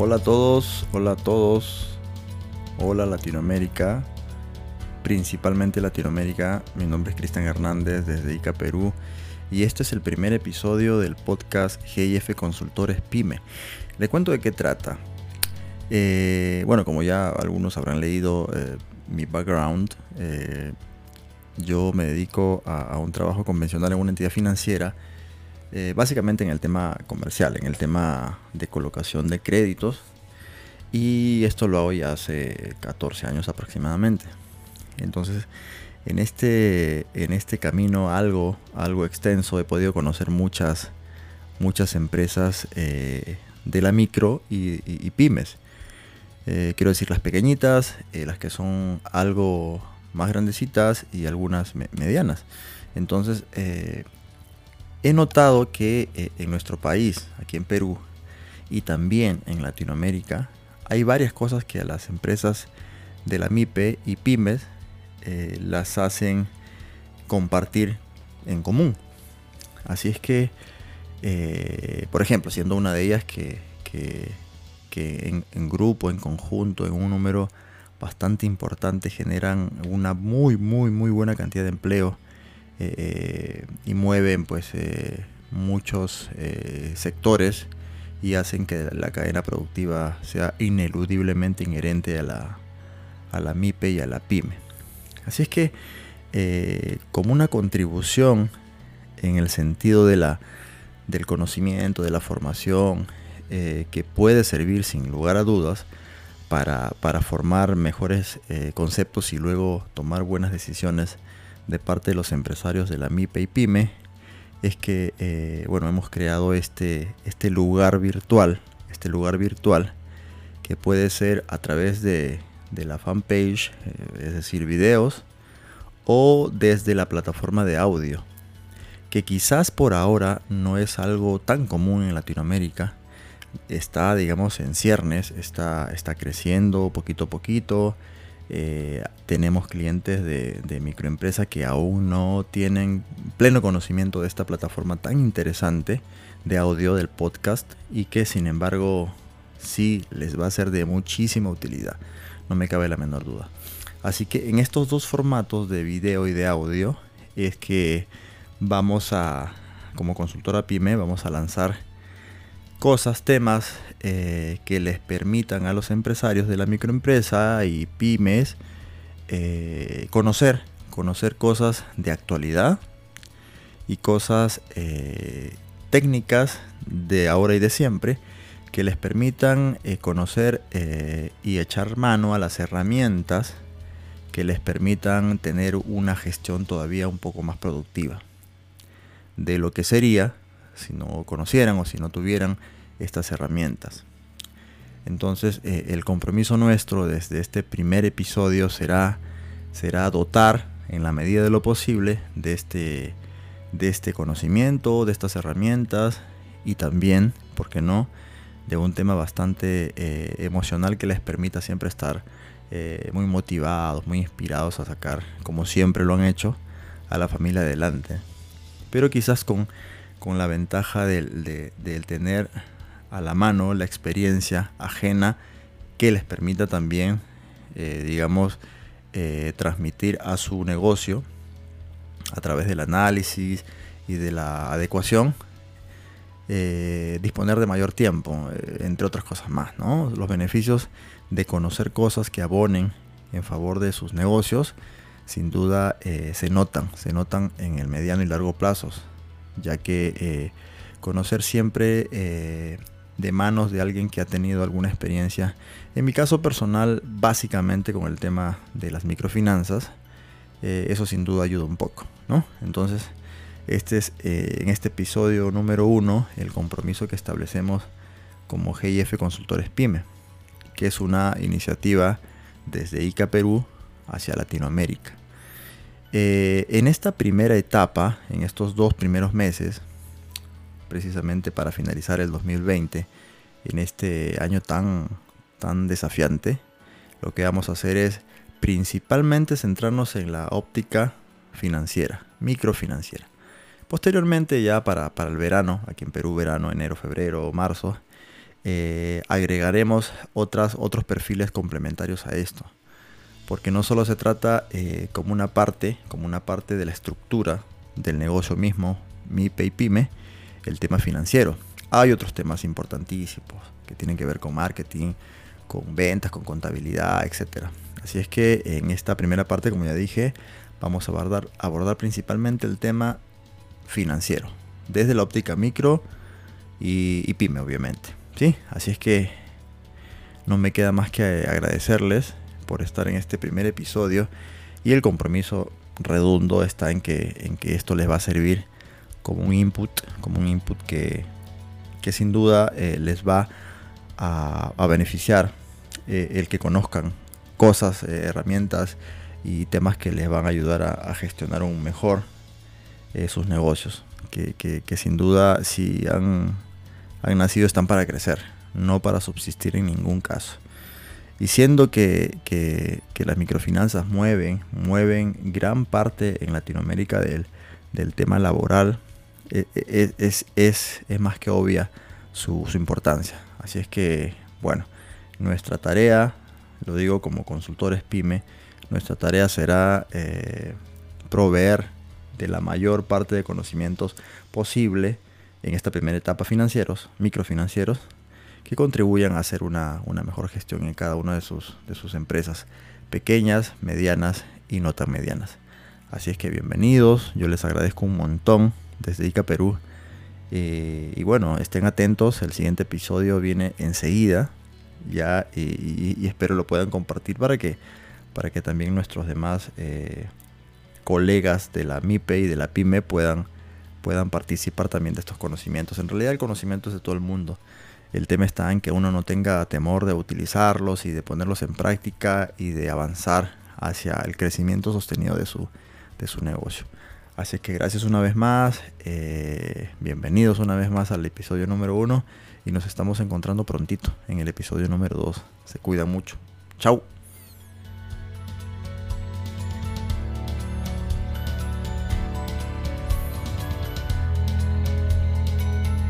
Hola a todos, hola a todos, hola Latinoamérica, principalmente Latinoamérica. Mi nombre es Cristian Hernández desde ICA Perú y este es el primer episodio del podcast GIF Consultores Pyme. Le cuento de qué trata. Eh, bueno, como ya algunos habrán leído eh, mi background, eh, yo me dedico a, un trabajo convencional en una entidad financiera, básicamente en el tema comercial, en el tema de colocación de créditos. Y esto lo hago ya hace 14 años aproximadamente. Entonces, en este, en este camino algo, algo extenso he podido conocer muchas, muchas empresas de la micro y pymes. Eh, quiero decir las pequeñitas, eh, las que son algo más grandecitas y algunas medianas. Entonces, eh, he notado que en nuestro país, aquí en Perú, y también en Latinoamérica, hay varias cosas que a las empresas de la MIPE y pymes las hacen compartir en común. Así es que, por ejemplo, siendo una de ellas que que en, grupo, en conjunto, en un número bastante importante, generan una muy, muy, muy buena cantidad de empleo eh, y mueven pues eh, muchos eh, sectores y hacen que la cadena productiva sea ineludiblemente inherente a la, a la MIPE y a la PYME. Así es que como una contribución en el sentido de la, del conocimiento, de la formación, que puede servir sin lugar a dudas para, formar mejores conceptos y luego tomar buenas decisiones de parte de los empresarios de la MIPE y PYME es que eh, bueno hemos creado este, este lugar virtual este lugar virtual que puede ser a través de, de la fanpage es decir videos o desde la plataforma de audio que quizás por ahora no es algo tan común en Latinoamérica está, digamos, en ciernes, está, está creciendo poquito a poquito. Eh, tenemos clientes de, de microempresas que aún no tienen pleno conocimiento de esta plataforma tan interesante de audio del podcast y que sin embargo sí les va a ser de muchísima utilidad, no me cabe la menor duda. Así que en estos dos formatos de video y de audio es que vamos a, como consultora PyME, vamos a lanzar cosas, temas eh, que les permitan a los empresarios de la microempresa y pymes eh, conocer, conocer cosas de actualidad y cosas eh, técnicas de ahora y de siempre que les permitan conocer y echar mano a las herramientas que les permitan tener una gestión todavía un poco más productiva. De lo que sería si no conocieran o si no tuvieran estas herramientas. Entonces eh, el compromiso nuestro desde este primer episodio será, será dotar en la medida de lo posible de este, de este conocimiento, de estas herramientas y también, ¿por qué no?, de un tema bastante eh, emocional que les permita siempre estar eh, muy motivados, muy inspirados a sacar, como siempre lo han hecho, a la familia adelante. Pero quizás con con la ventaja del, tener a la mano la experiencia ajena que les permita también, eh, digamos, eh, transmitir a su negocio a través del análisis y de la adecuación, eh, disponer de mayor tiempo, entre otras cosas más. Los beneficios de conocer cosas que abonen en favor de sus negocios, sin duda se notan, se notan en el mediano y largo plazo ya que eh, conocer siempre eh, de manos de alguien que ha tenido alguna experiencia, en mi caso personal, básicamente con el tema de las microfinanzas, eh, eso sin duda ayuda un poco, ¿no? Entonces, este es en este episodio número uno el compromiso que establecemos como GIF Consultores PYME, que es una iniciativa desde ICA Perú hacia Latinoamérica. Eh, en esta primera etapa, en estos dos primeros meses, precisamente para finalizar el 2020, en este año tan, tan desafiante, lo que vamos a hacer es principalmente centrarnos en la óptica financiera, microfinanciera. Posteriormente ya para, para el verano, aquí en Perú verano, enero, febrero, marzo, eh, agregaremos otras, otros perfiles complementarios a esto. Porque no solo se trata eh, como una parte, como una parte de la estructura del negocio mismo, MIPE y PYME, el tema financiero. Hay otros temas importantísimos que tienen que ver con marketing, con ventas, con contabilidad, etc. Así es que en esta primera parte, como ya dije, vamos a abordar, principalmente el tema financiero, desde la óptica micro y, pyme, obviamente. ¿sí? Así es que no me queda más que agradecerles por estar en este primer episodio y el compromiso redondo está en que, en que esto les va a servir como un input, como un input que, sin duda eh, les va a, beneficiar eh, el que conozcan cosas, eh, herramientas y temas que les van a ayudar a, gestionar un mejor sus negocios. Que, sin duda si han, han nacido están para crecer, no para subsistir en ningún caso. Y siendo que, que, las microfinanzas mueven, mueven gran parte en Latinoamérica del, del tema laboral, e, e, es, es, es, más que obvia su, importancia. Así es que, bueno, nuestra tarea, lo digo como consultores PYME, nuestra tarea será eh, proveer de la mayor parte de conocimientos posible en esta primera etapa financieros, microfinancieros, que contribuyan a hacer una, una mejor gestión en cada una de sus, de sus empresas, pequeñas, medianas y no tan medianas. Así es que bienvenidos, yo les agradezco un montón desde ICA Perú. Eh, y bueno, estén atentos, el siguiente episodio viene enseguida ya y, espero lo puedan compartir para que, para que también nuestros demás eh, colegas de la MIPE y de la PYME puedan, puedan participar también de estos conocimientos. En realidad el conocimiento es de todo el mundo. El tema está en que uno no tenga temor de utilizarlos y de ponerlos en práctica y de avanzar hacia el crecimiento sostenido de su, de su negocio. Así que gracias una vez más, eh, bienvenidos una vez más al episodio número uno y nos estamos encontrando prontito en el episodio número dos. Se cuidan mucho. Chao.